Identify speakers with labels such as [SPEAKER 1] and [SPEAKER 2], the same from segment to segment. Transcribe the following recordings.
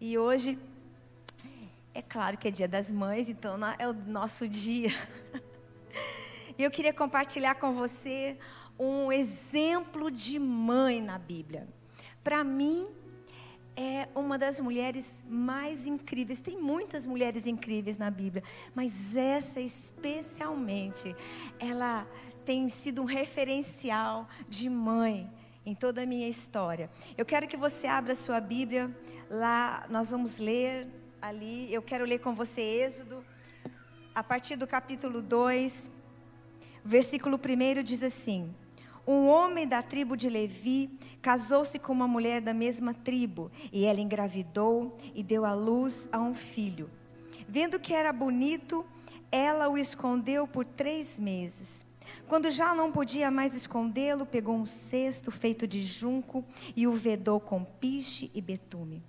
[SPEAKER 1] E hoje, é claro que é dia das mães, então é o nosso dia. E eu queria compartilhar com você um exemplo de mãe na Bíblia. Para mim, é uma das mulheres mais incríveis. Tem muitas mulheres incríveis na Bíblia, mas essa especialmente, ela tem sido um referencial de mãe em toda a minha história. Eu quero que você abra sua Bíblia, lá nós vamos ler ali, eu quero ler com você Êxodo, a partir do capítulo 2, versículo 1 diz assim: Um homem da tribo de Levi casou-se com uma mulher da mesma tribo, e ela engravidou e deu à luz a um filho. Vendo que era bonito, ela o escondeu por três meses. Quando já não podia mais escondê-lo, pegou um cesto feito de junco e o vedou com piche e betume.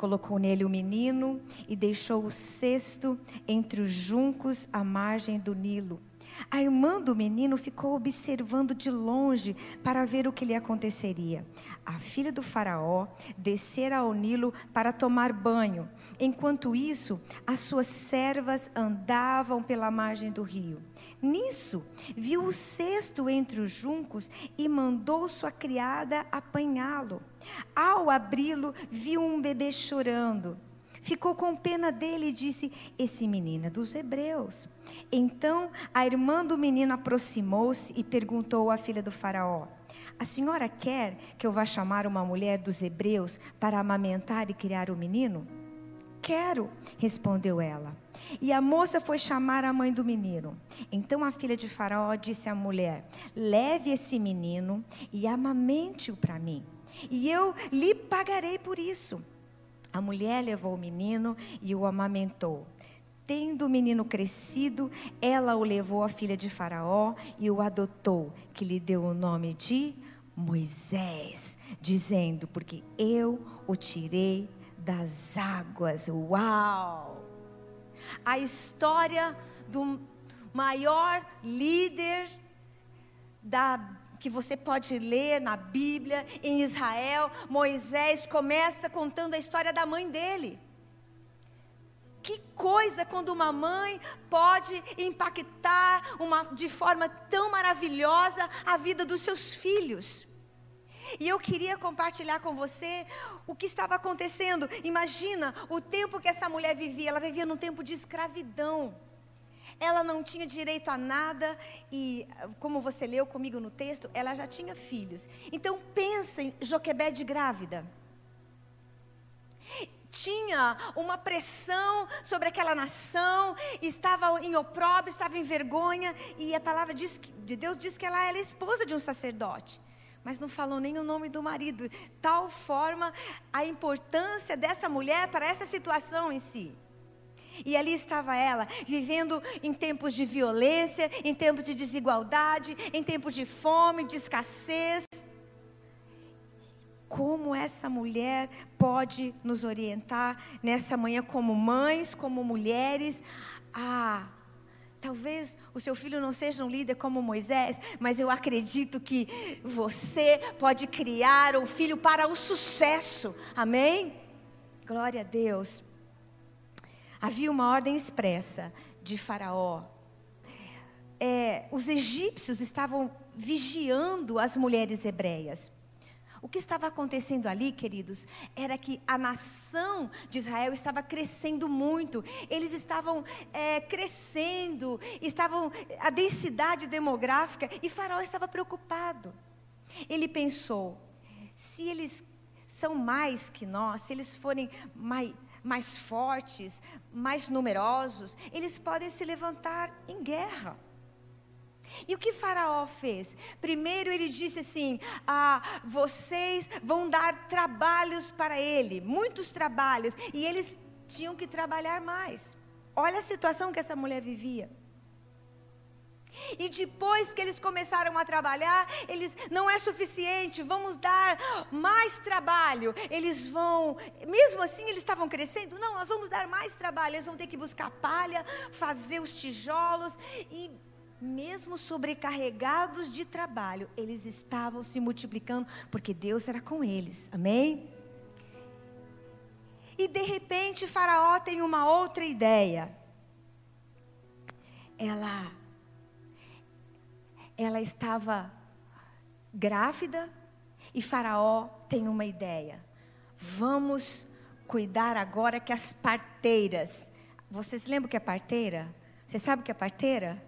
[SPEAKER 1] Colocou nele o menino e deixou o cesto entre os juncos à margem do Nilo. A irmã do menino ficou observando de longe para ver o que lhe aconteceria. A filha do Faraó descera ao Nilo para tomar banho. Enquanto isso, as suas servas andavam pela margem do rio. Nisso, viu o cesto entre os juncos e mandou sua criada apanhá-lo. Ao abri-lo, viu um bebê chorando. Ficou com pena dele e disse: Esse menino é dos hebreus. Então a irmã do menino aproximou-se e perguntou à filha do Faraó: A senhora quer que eu vá chamar uma mulher dos hebreus para amamentar e criar o menino? Quero, respondeu ela. E a moça foi chamar a mãe do menino. Então a filha de Faraó disse à mulher: Leve esse menino e amamente-o para mim, e eu lhe pagarei por isso. A mulher levou o menino e o amamentou. Tendo o menino crescido, ela o levou à filha de Faraó e o adotou, que lhe deu o nome de Moisés, dizendo: Porque eu o tirei das águas. Uau! A história do maior líder da que você pode ler na Bíblia, em Israel, Moisés começa contando a história da mãe dele. Que coisa quando uma mãe pode impactar uma, de forma tão maravilhosa a vida dos seus filhos. E eu queria compartilhar com você o que estava acontecendo. Imagina o tempo que essa mulher vivia. Ela vivia num tempo de escravidão ela não tinha direito a nada e, como você leu comigo no texto, ela já tinha filhos. Então pensa em grávida. Tinha uma pressão sobre aquela nação, estava em opróbrio, estava em vergonha, e a palavra de Deus diz que ela era esposa de um sacerdote mas não falou nem o nome do marido. Tal forma a importância dessa mulher para essa situação em si. E ali estava ela, vivendo em tempos de violência, em tempos de desigualdade, em tempos de fome, de escassez. Como essa mulher pode nos orientar nessa manhã, como mães, como mulheres, a Talvez o seu filho não seja um líder como Moisés, mas eu acredito que você pode criar o filho para o sucesso. Amém? Glória a Deus. Havia uma ordem expressa de Faraó. É, os egípcios estavam vigiando as mulheres hebreias. O que estava acontecendo ali, queridos, era que a nação de Israel estava crescendo muito. Eles estavam é, crescendo, estavam a densidade demográfica e Faraó estava preocupado. Ele pensou: se eles são mais que nós, se eles forem mais mais fortes, mais numerosos, eles podem se levantar em guerra. E o que Faraó fez? Primeiro ele disse assim: ah, vocês vão dar trabalhos para ele, muitos trabalhos, e eles tinham que trabalhar mais. Olha a situação que essa mulher vivia. E depois que eles começaram a trabalhar, eles não é suficiente, vamos dar mais trabalho. Eles vão, mesmo assim eles estavam crescendo, não, nós vamos dar mais trabalho. Eles vão ter que buscar palha, fazer os tijolos e mesmo sobrecarregados de trabalho, eles estavam se multiplicando porque Deus era com eles. Amém? E de repente Faraó tem uma outra ideia. Ela ela estava grávida e Faraó tem uma ideia. Vamos cuidar agora que as parteiras. Vocês lembram o que é parteira? Você sabe o que é parteira?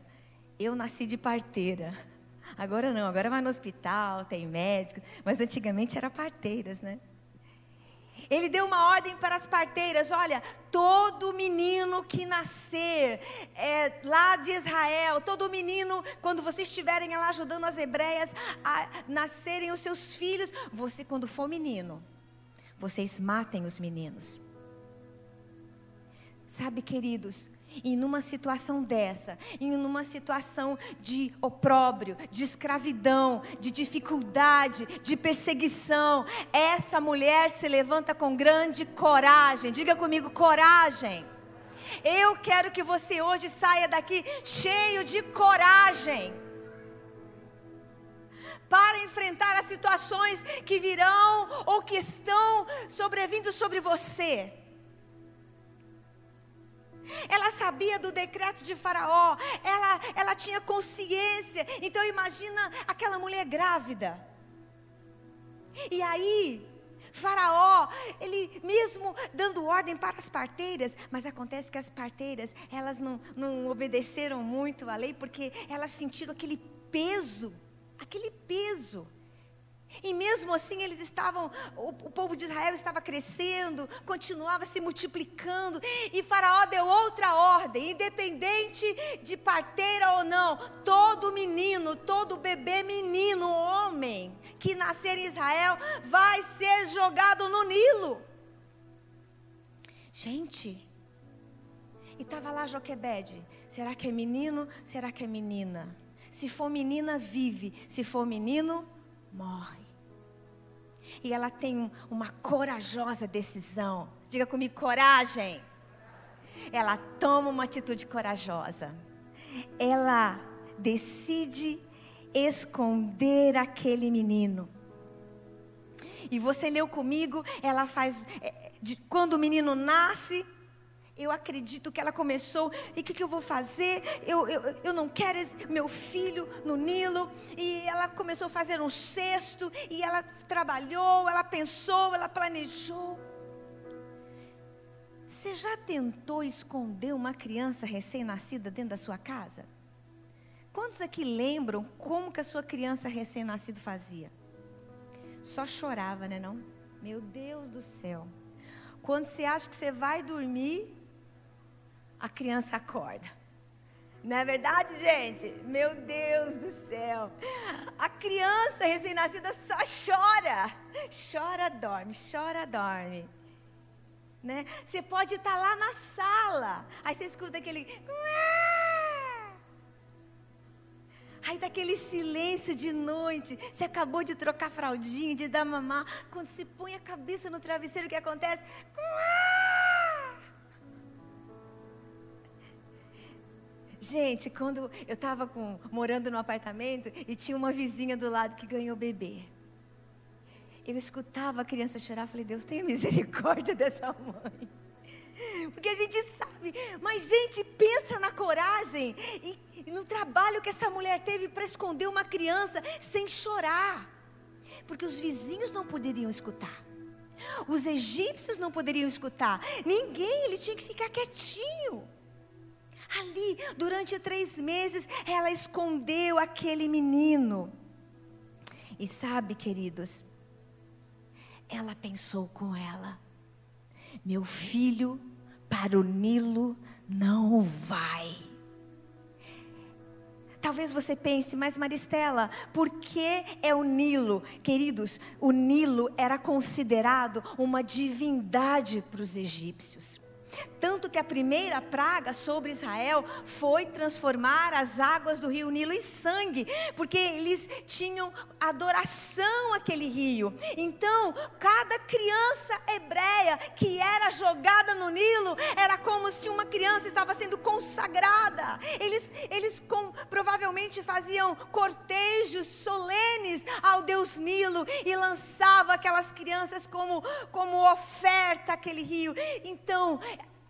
[SPEAKER 1] Eu nasci de parteira. Agora não, agora vai no hospital, tem médico, mas antigamente era parteiras, né? Ele deu uma ordem para as parteiras: olha, todo menino que nascer é, lá de Israel, todo menino, quando vocês estiverem lá ajudando as hebreias a nascerem os seus filhos, você, quando for menino, vocês matem os meninos. Sabe, queridos, e numa situação dessa, em numa situação de opróbrio, de escravidão, de dificuldade, de perseguição, essa mulher se levanta com grande coragem. Diga comigo, coragem. Eu quero que você hoje saia daqui cheio de coragem para enfrentar as situações que virão ou que estão sobrevindo sobre você. Ela sabia do decreto de Faraó, ela, ela tinha consciência. Então imagina aquela mulher grávida. E aí, Faraó, ele mesmo dando ordem para as parteiras, mas acontece que as parteiras, elas não, não obedeceram muito à lei, porque elas sentiram aquele peso, aquele peso. E mesmo assim eles estavam, o, povo de Israel estava crescendo, continuava se multiplicando, e Faraó deu outra ordem, independente de parteira ou não, todo menino, todo bebê menino, homem, que nascer em Israel, vai ser jogado no Nilo. Gente, e estava lá Joquebede, será que é menino? Será que é menina? Se for menina, vive, se for menino, morre. E ela tem uma corajosa decisão. Diga comigo, coragem. Ela toma uma atitude corajosa. Ela decide esconder aquele menino. E você leu comigo, ela faz. É, de, quando o menino nasce, eu acredito que ela começou, e o que, que, eu vou fazer? Eu, eu, eu não quero meu filho no Nilo. E ela começou a fazer um cesto, e ela trabalhou, ela pensou, ela planejou. Você já tentou esconder uma criança recém-nascida dentro da sua casa? Quantos aqui lembram como que a sua criança recém-nascida fazia? Só chorava, né não? Meu Deus do céu. Quando você acha que você vai dormir, a criança acorda. Não é verdade, gente? Meu Deus do céu. A criança recém-nascida só chora. Chora, dorme, chora, dorme. Né? Você pode estar lá na sala. Aí você escuta aquele. Aí daquele silêncio de noite, você acabou de trocar fraldinha, de dar mamar. Quando se põe a cabeça no travesseiro, o que acontece? Gente, quando eu estava morando no apartamento e tinha uma vizinha do lado que ganhou bebê. Eu escutava a criança chorar, falei, Deus tenha misericórdia dessa mãe. Porque a gente sabe, mas gente, pensa na coragem e, no trabalho que essa mulher teve para esconder uma criança sem chorar. Porque os vizinhos não poderiam escutar. Os egípcios não poderiam escutar. Ninguém, ele tinha que ficar quietinho. Ali, durante três meses, ela escondeu aquele menino. E sabe, queridos, ela pensou com ela: meu filho para o Nilo não vai. Talvez você pense, mas Maristela, por que é o Nilo? Queridos, o Nilo era considerado uma divindade para os egípcios. Tanto que a primeira praga sobre Israel foi transformar as águas do rio Nilo em sangue, porque eles tinham adoração àquele rio. Então, cada criança hebreia que era jogada no Nilo, era como se uma criança estava sendo consagrada. Eles, eles com, provavelmente faziam cortejos solenes ao Deus Nilo e lançavam aquelas crianças como, como oferta àquele rio. Então,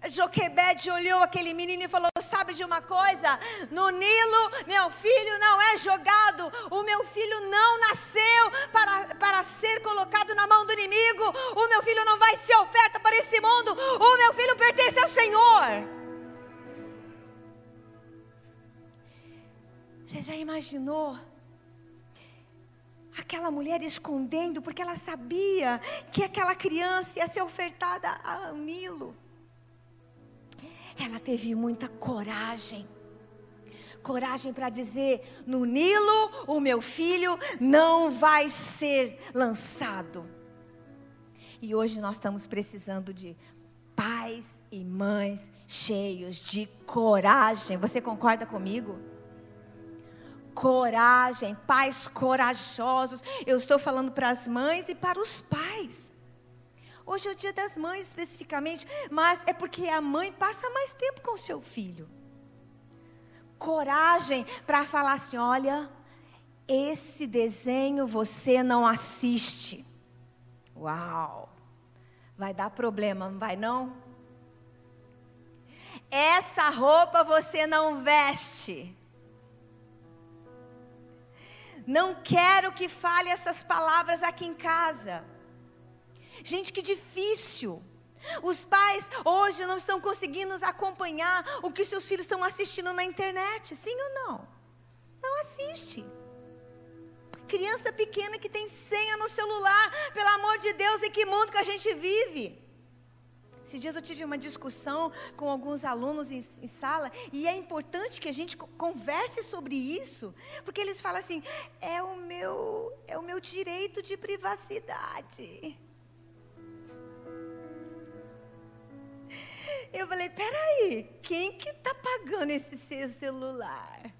[SPEAKER 1] Joquebede olhou aquele menino e falou: Sabe de uma coisa? No Nilo, meu filho não é jogado, o meu filho não nasceu para, para ser colocado na mão do inimigo, o meu filho não vai ser oferta para esse mundo, o meu filho pertence ao Senhor. Você já imaginou? Aquela mulher escondendo, porque ela sabia que aquela criança ia ser ofertada ao Nilo ela teve muita coragem. Coragem para dizer: no Nilo, o meu filho não vai ser lançado. E hoje nós estamos precisando de pais e mães cheios de coragem. Você concorda comigo? Coragem, pais corajosos. Eu estou falando para as mães e para os pais. Hoje é o dia das mães especificamente, mas é porque a mãe passa mais tempo com o seu filho. Coragem para falar assim: olha, esse desenho você não assiste. Uau! Vai dar problema, não vai não? Essa roupa você não veste. Não quero que fale essas palavras aqui em casa. Gente, que difícil. Os pais hoje não estão conseguindo acompanhar o que seus filhos estão assistindo na internet, sim ou não? Não assiste. Criança pequena que tem senha no celular, pelo amor de Deus, em que mundo que a gente vive? Esses dias eu tive uma discussão com alguns alunos em, em, sala e é importante que a gente converse sobre isso, porque eles falam assim: é o meu, é o meu direito de privacidade. Eu falei, peraí, quem que está pagando esse seu celular?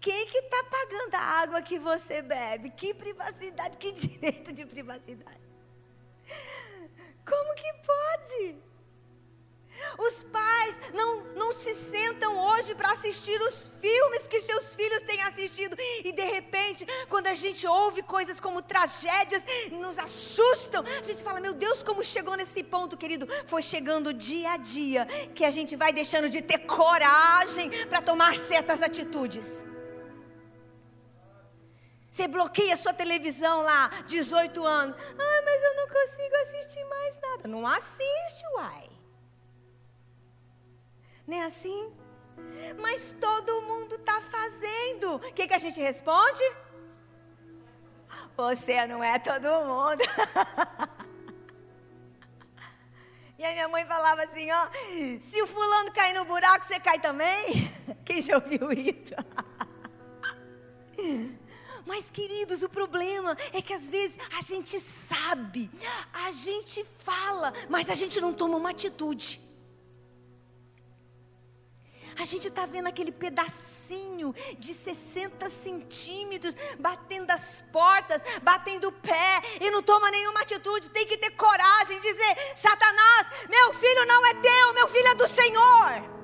[SPEAKER 1] Quem que está pagando a água que você bebe? Que privacidade, que direito de privacidade? Como que pode? Os pais não, não se sentam hoje para assistir os filmes que seus filhos têm assistido. E de repente, quando a gente ouve coisas como tragédias, nos assustam. A gente fala: Meu Deus, como chegou nesse ponto, querido? Foi chegando dia a dia que a gente vai deixando de ter coragem para tomar certas atitudes. Você bloqueia sua televisão lá, 18 anos. Ah, mas eu não consigo assistir mais nada. Não assiste, uai. Não é assim? Mas todo mundo está fazendo. O que, que a gente responde? Você não é todo mundo. E a minha mãe falava assim, ó, se o fulano cair no buraco, você cai também? Quem já ouviu isso? Mas, queridos, o problema é que às vezes a gente sabe, a gente fala, mas a gente não toma uma atitude. A gente está vendo aquele pedacinho de 60 centímetros batendo as portas, batendo o pé e não toma nenhuma atitude. Tem que ter coragem dizer: Satanás, meu filho não é teu, meu filho é do Senhor.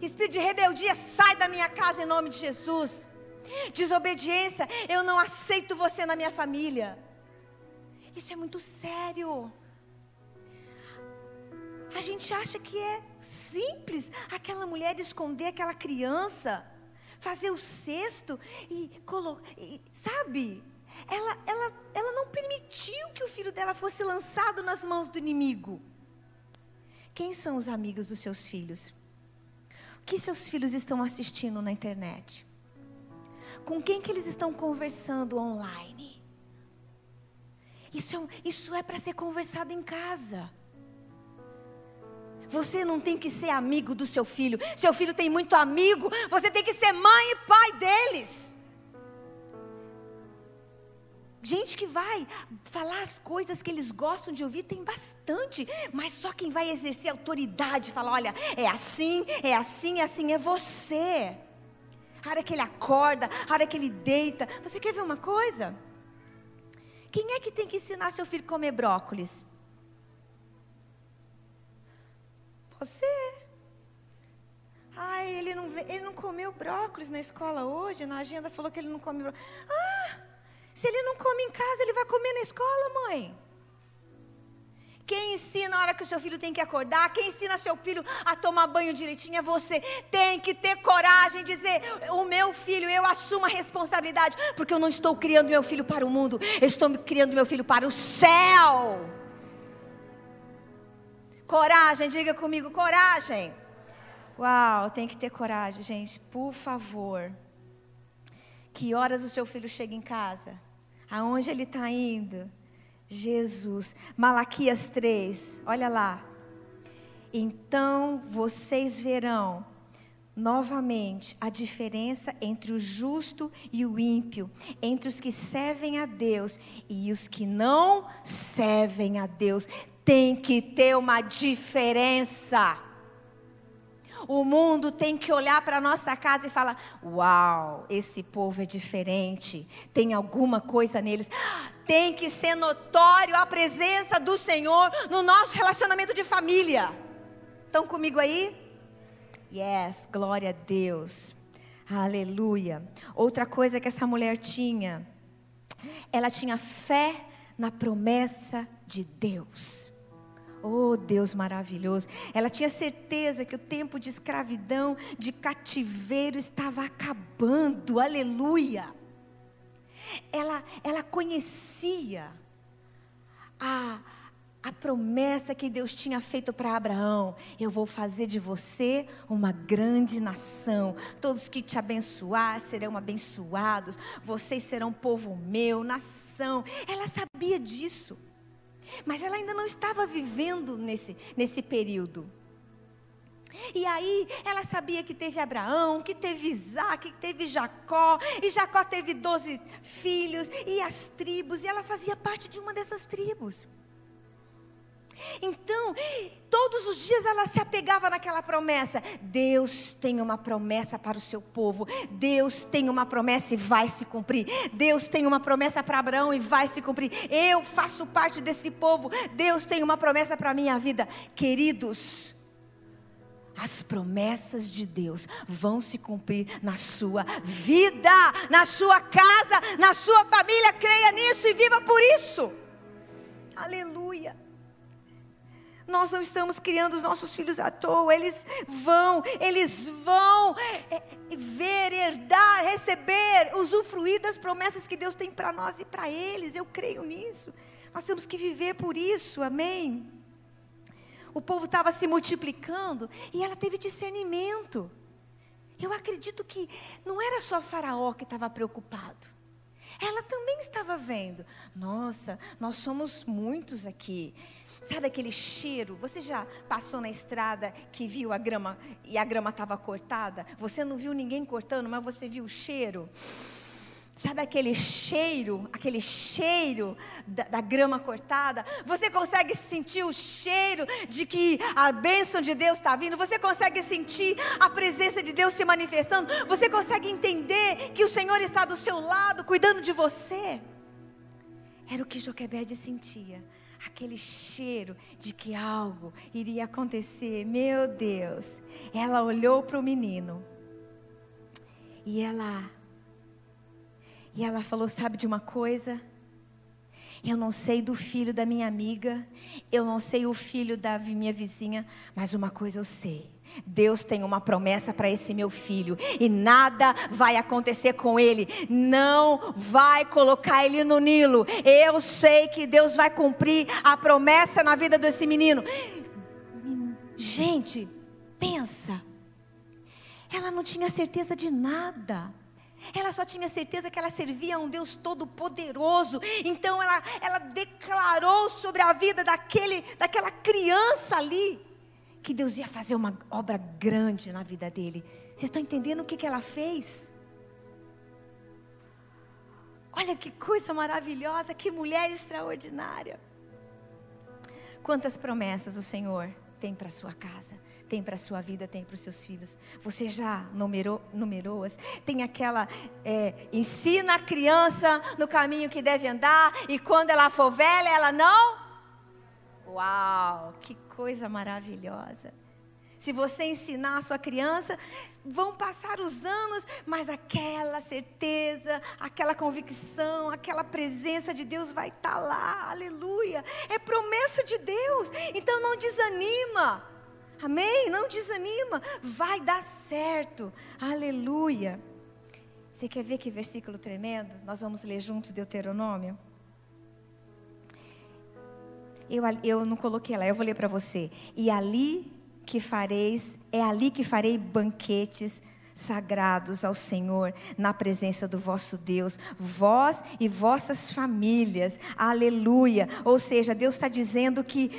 [SPEAKER 1] Espírito de rebeldia, sai da minha casa em nome de Jesus. Desobediência, eu não aceito você na minha família. Isso é muito sério. A gente acha que é simples aquela mulher esconder aquela criança, fazer o cesto e colocar, sabe? Ela, ela, ela não permitiu que o filho dela fosse lançado nas mãos do inimigo. Quem são os amigos dos seus filhos? O que seus filhos estão assistindo na internet? Com quem que eles estão conversando online? Isso é, isso é para ser conversado em casa. Você não tem que ser amigo do seu filho. Seu filho tem muito amigo. Você tem que ser mãe e pai deles. Gente que vai falar as coisas que eles gostam de ouvir tem bastante, mas só quem vai exercer autoridade fala: olha, é assim, é assim, é assim, é você. A hora que ele acorda, a hora que ele deita. Você quer ver uma coisa? Quem é que tem que ensinar seu filho a comer brócolis? Você. Ai, ele não, ele não comeu brócolis na escola hoje, na agenda falou que ele não come brócolis. Ah, se ele não come em casa, ele vai comer na escola, mãe. Quem ensina a hora que o seu filho tem que acordar, quem ensina seu filho a tomar banho direitinho é você. Tem que ter coragem de dizer: o meu filho, eu assumo a responsabilidade, porque eu não estou criando meu filho para o mundo, eu estou criando meu filho para o céu. Coragem, diga comigo, coragem. Uau, tem que ter coragem, gente, por favor. Que horas o seu filho chega em casa? Aonde ele está indo? Jesus. Malaquias 3, olha lá. Então vocês verão novamente a diferença entre o justo e o ímpio, entre os que servem a Deus e os que não servem a Deus. Tem que ter uma diferença. O mundo tem que olhar para a nossa casa e falar: Uau, esse povo é diferente, tem alguma coisa neles. Tem que ser notório a presença do Senhor no nosso relacionamento de família. Estão comigo aí? Yes, glória a Deus. Aleluia. Outra coisa que essa mulher tinha, ela tinha fé na promessa de Deus. Oh, Deus maravilhoso. Ela tinha certeza que o tempo de escravidão, de cativeiro estava acabando. Aleluia. Ela, ela conhecia a, a promessa que Deus tinha feito para Abraão: eu vou fazer de você uma grande nação. Todos que te abençoar serão abençoados. Vocês serão povo meu, nação. Ela sabia disso. Mas ela ainda não estava vivendo nesse, nesse período. E aí ela sabia que teve Abraão, que teve Isaac, que teve Jacó, e Jacó teve doze filhos, e as tribos, e ela fazia parte de uma dessas tribos. Então, todos os dias ela se apegava naquela promessa. Deus tem uma promessa para o seu povo. Deus tem uma promessa e vai se cumprir. Deus tem uma promessa para Abraão e vai se cumprir. Eu faço parte desse povo. Deus tem uma promessa para a minha vida. Queridos, as promessas de Deus vão se cumprir na sua vida, na sua casa, na sua família. Creia nisso e viva por isso. Aleluia. Nós não estamos criando os nossos filhos à toa, eles vão, eles vão é, ver, herdar, receber, usufruir das promessas que Deus tem para nós e para eles. Eu creio nisso. Nós temos que viver por isso, amém? O povo estava se multiplicando e ela teve discernimento. Eu acredito que não era só Faraó que estava preocupado. Ela também estava vendo. Nossa, nós somos muitos aqui. Sabe aquele cheiro? Você já passou na estrada que viu a grama e a grama estava cortada? Você não viu ninguém cortando, mas você viu o cheiro? Sabe aquele cheiro, aquele cheiro da, da, grama cortada? Você consegue sentir o cheiro de que a bênção de Deus está vindo? Você consegue sentir a presença de Deus se manifestando? Você consegue entender que o Senhor está do seu lado, cuidando de você? Era o que Joquebede sentia aquele cheiro de que algo iria acontecer. Meu Deus. Ela olhou para o menino. E ela e ela falou: "Sabe de uma coisa? Eu não sei do filho da minha amiga, eu não sei o filho da minha vizinha, mas uma coisa eu sei. Deus tem uma promessa para esse meu filho e nada vai acontecer com ele, não vai colocar ele no Nilo. Eu sei que Deus vai cumprir a promessa na vida desse menino. Gente, pensa. Ela não tinha certeza de nada. Ela só tinha certeza que ela servia a um Deus todo-poderoso. Então ela, ela declarou sobre a vida daquele, daquela criança ali que Deus ia fazer uma obra grande na vida dele. Vocês estão entendendo o que, que ela fez? Olha que coisa maravilhosa, que mulher extraordinária. Quantas promessas o Senhor tem para sua casa, tem para sua vida, tem para os seus filhos. Você já numerou, numerou-as? Tem aquela, é, ensina a criança no caminho que deve andar, e quando ela for velha, ela não Uau, que coisa maravilhosa. Se você ensinar a sua criança, vão passar os anos, mas aquela certeza, aquela convicção, aquela presença de Deus vai estar tá lá. Aleluia. É promessa de Deus. Então não desanima. Amém? Não desanima. Vai dar certo. Aleluia. Você quer ver que versículo tremendo? Nós vamos ler junto Deuteronômio. Eu, eu não coloquei lá, eu vou ler para você. E ali que fareis, é ali que farei banquetes sagrados ao Senhor, na presença do vosso Deus, vós e vossas famílias, aleluia. Ou seja, Deus está dizendo que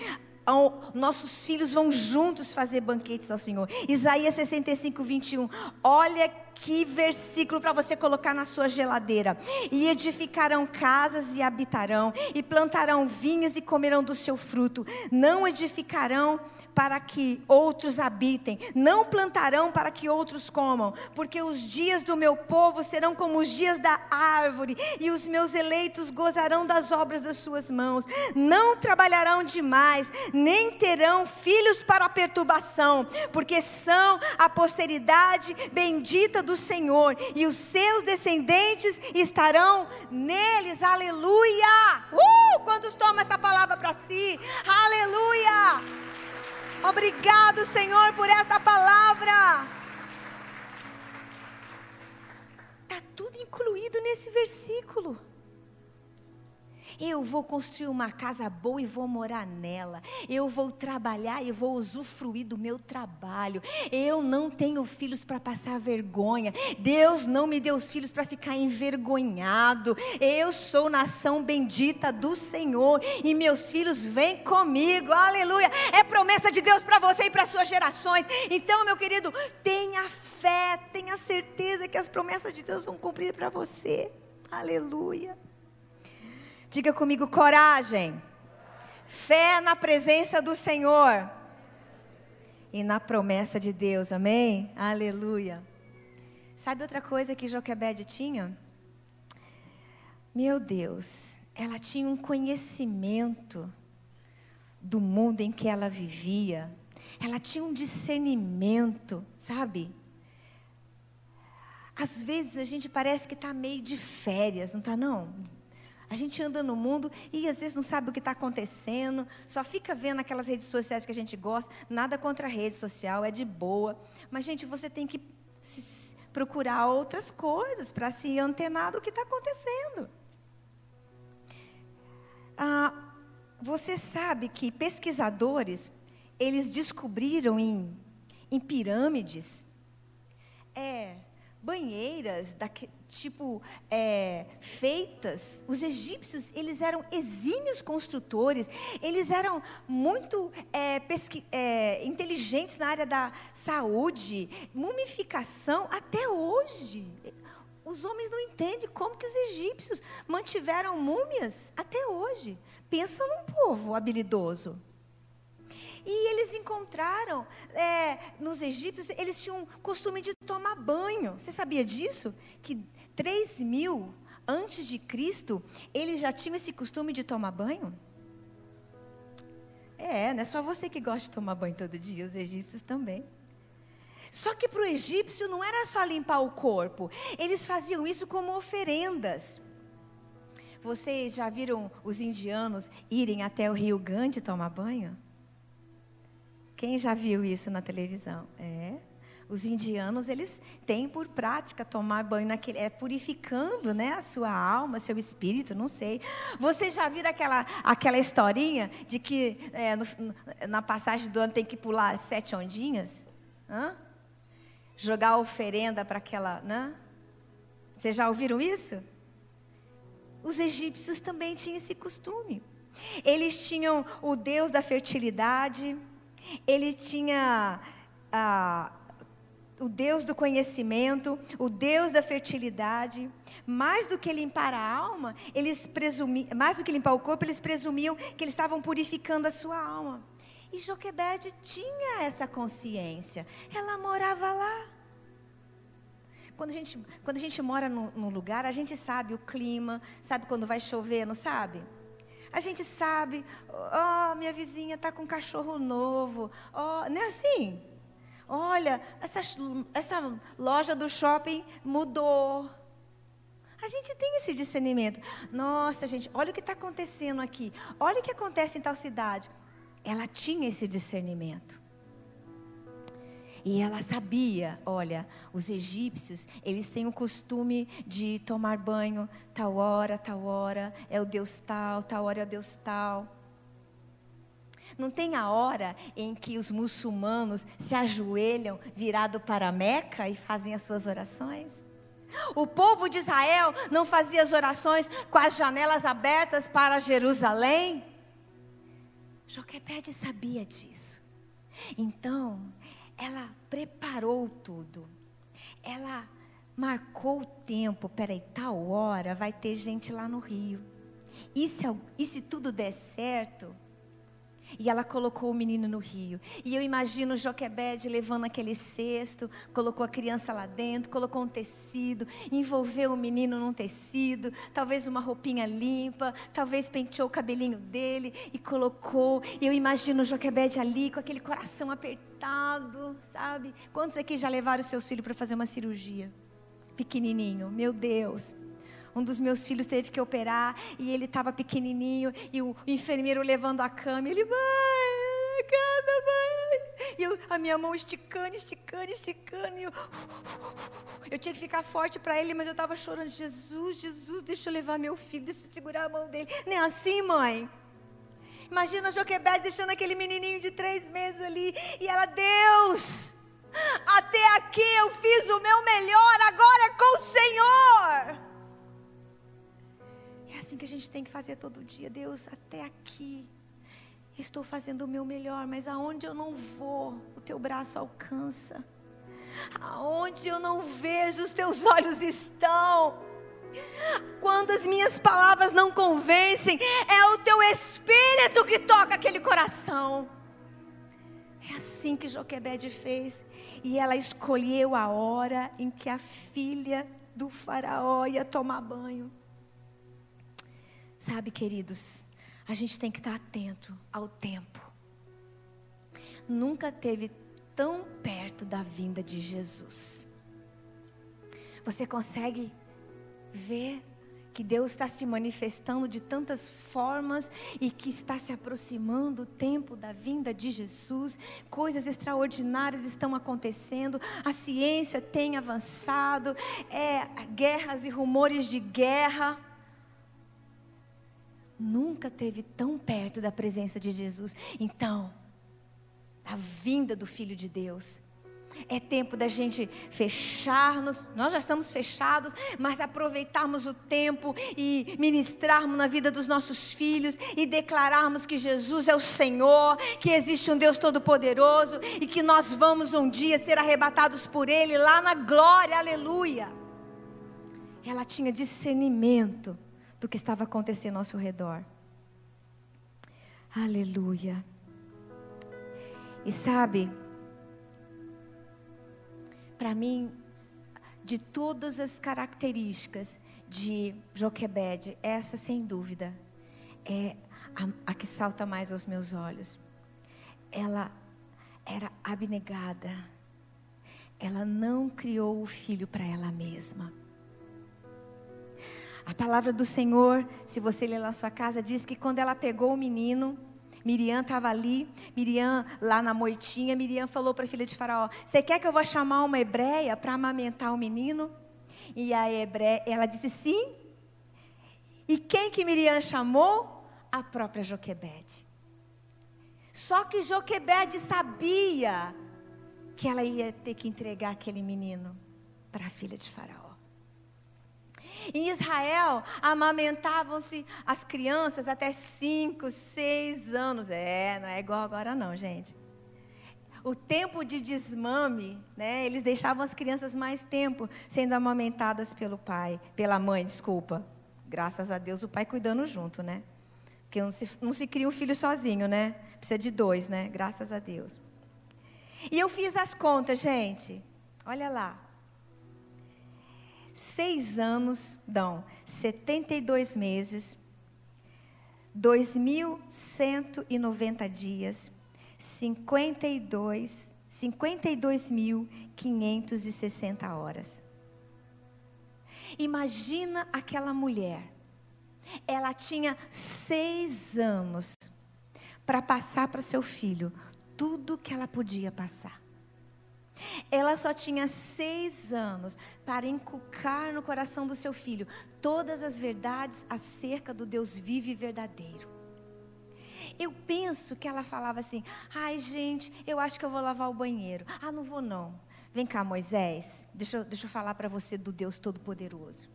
[SPEAKER 1] nossos filhos vão juntos fazer banquetes ao Senhor. Isaías 65, 21. Olha que versículo para você colocar na sua geladeira. E edificarão casas e habitarão, e plantarão vinhas e comerão do seu fruto. Não edificarão para que outros habitem, não plantarão para que outros comam, porque os dias do meu povo serão como os dias da árvore, e os meus eleitos gozarão das obras das suas mãos, não trabalharão demais, nem terão filhos para perturbação, porque são a posteridade bendita do Senhor, e os seus descendentes estarão neles, aleluia! Uh! Quantos tomam essa palavra para si? Aleluia! Obrigado, Senhor, por esta palavra. Está tudo incluído nesse versículo. Eu vou construir uma casa boa e vou morar nela. Eu vou trabalhar e vou usufruir do meu trabalho. Eu não tenho filhos para passar vergonha. Deus não me deu os filhos para ficar envergonhado. Eu sou nação bendita do Senhor e meus filhos vêm comigo. Aleluia. É promessa de Deus para você e para suas gerações. Então, meu querido, tenha fé, tenha certeza que as promessas de Deus vão cumprir para você. Aleluia. Diga comigo: coragem, fé na presença do Senhor e na promessa de Deus, amém? Aleluia. Sabe outra coisa que Joquebede tinha? Meu Deus, ela tinha um conhecimento do mundo em que ela vivia. Ela tinha um discernimento, sabe? Às vezes a gente parece que está meio de férias, não está não? A gente anda no mundo e às vezes não sabe o que está acontecendo, só fica vendo aquelas redes sociais que a gente gosta. Nada contra a rede social, é de boa. Mas, gente, você tem que procurar outras coisas para se antenar do que está acontecendo. Ah, você sabe que pesquisadores, eles descobriram em, em pirâmides, é, banheiras tipo é, feitas. Os egípcios eles eram exímios construtores. Eles eram muito é, é, inteligentes na área da saúde, mumificação. Até hoje, os homens não entendem como que os egípcios mantiveram múmias até hoje. Pensa num povo habilidoso. E eles encontraram é, nos egípcios, eles tinham costume de tomar banho. Você sabia disso? Que 3 mil antes de Cristo, eles já tinham esse costume de tomar banho? É, não é só você que gosta de tomar banho todo dia, os egípcios também. Só que para o egípcio não era só limpar o corpo, eles faziam isso como oferendas. Vocês já viram os indianos irem até o rio Gandhi tomar banho? Quem já viu isso na televisão? É. Os indianos, eles têm por prática tomar banho naquele, é purificando, né, a sua alma, seu espírito, não sei. Vocês já viram aquela, aquela historinha de que é, no, na passagem do ano tem que pular sete ondinhas? Hã? Jogar oferenda para aquela, né? Vocês já ouviram isso? Os egípcios também tinham esse costume. Eles tinham o deus da fertilidade, ele tinha ah, o Deus do conhecimento, o Deus da fertilidade. Mais do que limpar a alma, eles presumiam, mais do que limpar o corpo, eles presumiam que eles estavam purificando a sua alma. E Joquebede tinha essa consciência. Ela morava lá. Quando a gente, quando a gente mora num lugar, a gente sabe o clima, sabe quando vai chover, não sabe? A gente sabe, ó, oh, minha vizinha está com um cachorro novo. Oh, não é assim? Olha, essa, essa loja do shopping mudou. A gente tem esse discernimento. Nossa, gente, olha o que está acontecendo aqui. Olha o que acontece em tal cidade. Ela tinha esse discernimento. E ela sabia, olha, os egípcios, eles têm o costume de tomar banho tal hora, tal hora, é o Deus tal, tal hora é o Deus tal. Não tem a hora em que os muçulmanos se ajoelham virado para Meca e fazem as suas orações? O povo de Israel não fazia as orações com as janelas abertas para Jerusalém? Joquebede sabia disso. Então, ela preparou tudo. Ela marcou o tempo. Peraí, tal hora vai ter gente lá no Rio. E se, e se tudo der certo, e ela colocou o menino no rio. E eu imagino Joquebede levando aquele cesto, colocou a criança lá dentro, colocou um tecido, envolveu o menino num tecido, talvez uma roupinha limpa, talvez penteou o cabelinho dele e colocou. E eu imagino Joquebede ali com aquele coração apertado, sabe? Quantos aqui já levaram seus filhos para fazer uma cirurgia? Pequenininho, meu Deus. Um dos meus filhos teve que operar e ele estava pequenininho e o enfermeiro levando a cama. E ele, vai, cada vai. E eu, a minha mão esticando, esticando, esticando. E eu, eu tinha que ficar forte para ele, mas eu estava chorando. Jesus, Jesus, deixa eu levar meu filho, deixa eu segurar a mão dele. Nem é assim, mãe. Imagina a Joquebede deixando aquele menininho de três meses ali. E ela, Deus, até aqui eu fiz o meu melhor, agora é com o Senhor assim que a gente tem que fazer todo dia. Deus, até aqui estou fazendo o meu melhor, mas aonde eu não vou, o teu braço alcança. Aonde eu não vejo, os teus olhos estão. Quando as minhas palavras não convencem, é o teu espírito que toca aquele coração. É assim que Joquebede fez. E ela escolheu a hora em que a filha do faraó ia tomar banho. Sabe, queridos, a gente tem que estar atento ao tempo. Nunca teve tão perto da vinda de Jesus. Você consegue ver que Deus está se manifestando de tantas formas e que está se aproximando o tempo da vinda de Jesus. Coisas extraordinárias estão acontecendo, a ciência tem avançado, é, guerras e rumores de guerra nunca teve tão perto da presença de Jesus. Então, a vinda do Filho de Deus. É tempo da gente fecharmos, nós já estamos fechados, mas aproveitarmos o tempo e ministrarmos na vida dos nossos filhos e declararmos que Jesus é o Senhor, que existe um Deus Todo-Poderoso e que nós vamos um dia ser arrebatados por Ele lá na glória, aleluia. Ela tinha discernimento do que estava acontecendo ao seu redor. Aleluia. E sabe, para mim, de todas as características de Joquebede, essa sem dúvida é a, a que salta mais aos meus olhos. Ela era abnegada. Ela não criou o filho para ela mesma. A palavra do Senhor, se você ler na sua casa, diz que quando ela pegou o menino, Miriam estava ali, Miriam lá na moitinha, Miriam falou para a filha de Faraó: Você quer que eu vou chamar uma hebreia para amamentar o menino? E a hebreia, ela disse sim. E quem que Miriam chamou? A própria Joquebede. Só que Joquebede sabia que ela ia ter que entregar aquele menino para a filha de Faraó. Em Israel, amamentavam-se as crianças até 5, 6 anos. É, não é igual agora não, gente. O tempo de desmame, né? Eles deixavam as crianças mais tempo sendo amamentadas pelo pai, pela mãe, desculpa. Graças a Deus o pai cuidando junto, né? Porque não se, não se cria um filho sozinho, né? Precisa de dois, né? Graças a Deus. E eu fiz as contas, gente. Olha lá seis anos, não, 72 meses, 2.190 dias, 52 52.560 horas. Imagina aquela mulher. Ela tinha seis anos para passar para seu filho tudo que ela podia passar. Ela só tinha seis anos para inculcar no coração do seu filho todas as verdades acerca do Deus vivo e verdadeiro. Eu penso que ela falava assim: ai, gente, eu acho que eu vou lavar o banheiro. Ah, não vou não. Vem cá, Moisés, deixa, eu, deixa eu falar para você do Deus Todo-Poderoso.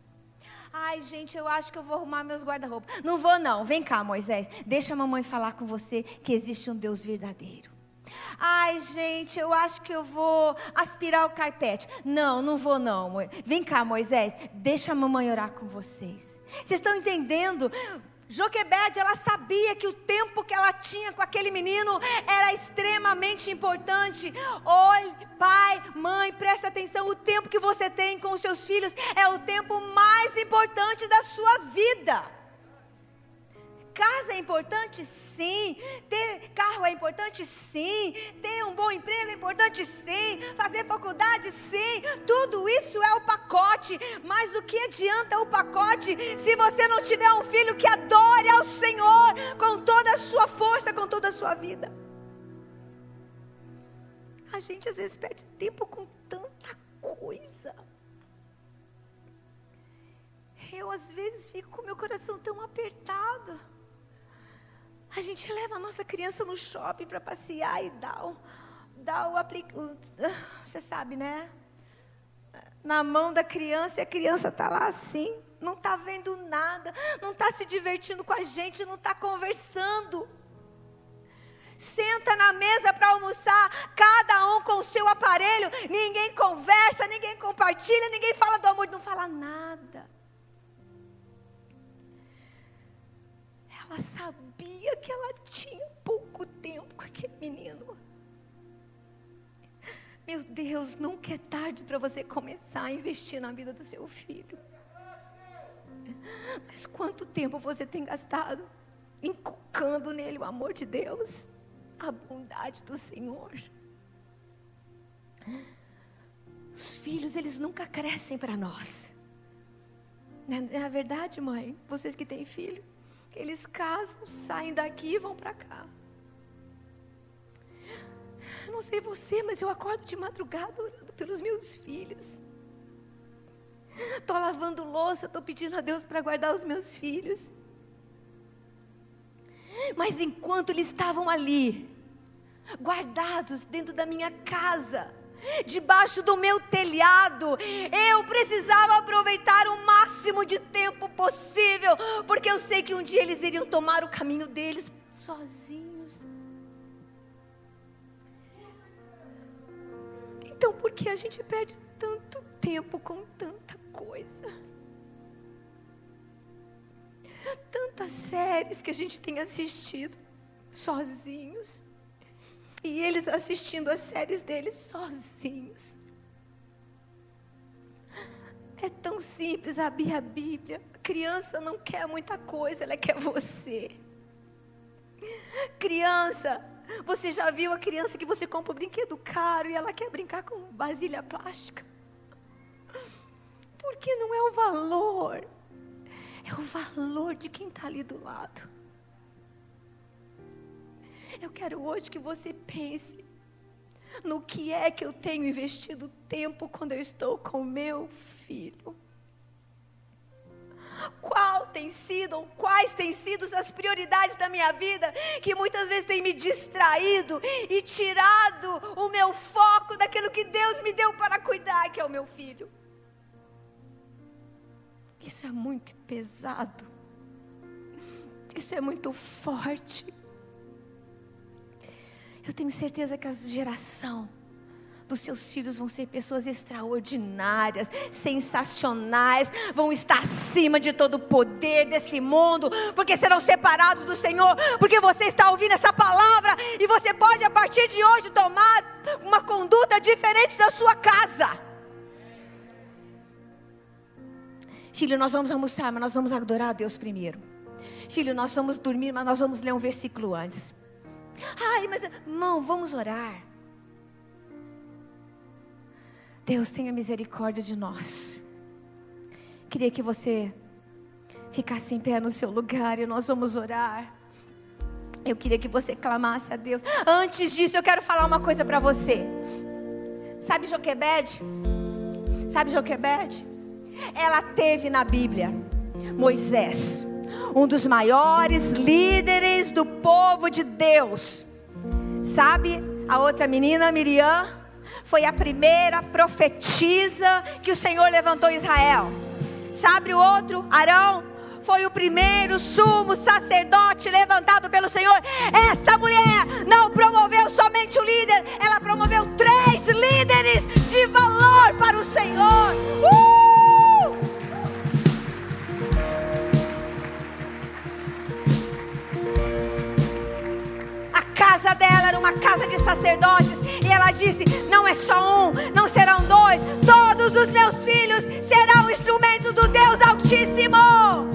[SPEAKER 1] Ai, gente, eu acho que eu vou arrumar meus guarda-roupa. Não vou não. Vem cá, Moisés, deixa a mamãe falar com você que existe um Deus verdadeiro. Ai, gente, eu acho que eu vou aspirar o carpete. Não, não vou não. Vem cá, Moisés, deixa a mamãe orar com vocês. Vocês estão entendendo? Joquebede, ela sabia que o tempo que ela tinha com aquele menino era extremamente importante. Olhe, pai, mãe, presta atenção: o tempo que você tem com os seus filhos é o tempo mais importante da sua vida. Casa é importante? Sim. Ter carro é importante? Sim. Ter um bom emprego é importante? Sim. Fazer faculdade? Sim. Tudo isso é o pacote. Mas do que adianta o pacote se você não tiver um filho que adore ao Senhor com toda a sua força, com toda a sua vida? A gente às vezes perde tempo com tanta coisa. Eu às vezes fico com meu coração tão apertado. A gente leva a nossa criança no shopping para passear e dá o, dá o aplicativo. Você sabe, né? Na mão da criança e a criança está lá assim, não está vendo nada, não está se divertindo com a gente, não está conversando. Senta na mesa para almoçar, cada um com o seu aparelho, ninguém conversa, ninguém compartilha, ninguém fala do amor, não fala nada. Ela sabia que ela tinha pouco tempo com aquele menino. Meu Deus, nunca é tarde para você começar a investir na vida do seu filho. Mas quanto tempo você tem gastado inculcando nele o amor de Deus, a bondade do Senhor? Os filhos, eles nunca crescem para nós. Não é verdade, mãe? Vocês que têm filho. Eles casam, saem daqui e vão para cá. Não sei você, mas eu acordo de madrugada orando pelos meus filhos. Estou lavando louça, estou pedindo a Deus para guardar os meus filhos. Mas enquanto eles estavam ali, guardados dentro da minha casa, debaixo do meu telhado. Eu precisava aproveitar o máximo de tempo possível, porque eu sei que um dia eles iriam tomar o caminho deles sozinhos. Então, por que a gente perde tanto tempo com tanta coisa? Tantas séries que a gente tem assistido sozinhos e eles assistindo as séries deles sozinhos. É tão simples abrir a Bíblia. A criança não quer muita coisa, ela quer você. Criança, você já viu a criança que você compra um brinquedo caro e ela quer brincar com vasilha plástica? Porque não é o valor, é o valor de quem está ali do lado. Eu quero hoje que você pense no que é que eu tenho investido tempo quando eu estou com meu filho. Qual tem sido, ou quais têm sido as prioridades da minha vida que muitas vezes têm me distraído e tirado o meu foco daquilo que Deus me deu para cuidar, que é o meu filho. Isso é muito pesado. Isso é muito forte. Eu tenho certeza que a geração dos seus filhos vão ser pessoas extraordinárias, sensacionais, vão estar acima de todo o poder desse mundo, porque serão separados do Senhor, porque você está ouvindo essa palavra e você pode a partir de hoje tomar uma conduta diferente da sua casa. Filho, nós vamos almoçar, mas nós vamos adorar a Deus primeiro. Filho, nós vamos dormir, mas nós vamos ler um versículo antes. Ai, mas irmão, vamos orar. Deus tenha misericórdia de nós. Queria que você ficasse em pé no seu lugar e nós vamos orar. Eu queria que você clamasse a Deus. Antes disso, eu quero falar uma coisa para você. Sabe Joquebede? Sabe Joquebede? Ela teve na Bíblia Moisés, um dos maiores líderes do povo de Deus. Sabe a outra menina, Miriam? Foi a primeira profetisa que o Senhor levantou em Israel. Sabe o outro, Arão? Foi o primeiro sumo sacerdote levantado pelo Senhor. Essa mulher não promoveu somente o líder, ela promoveu três líderes de valor para o Senhor. Uh! Casa dela era uma casa de sacerdotes. E ela disse: Não é só um, não serão dois, todos os meus filhos serão instrumentos do Deus Altíssimo.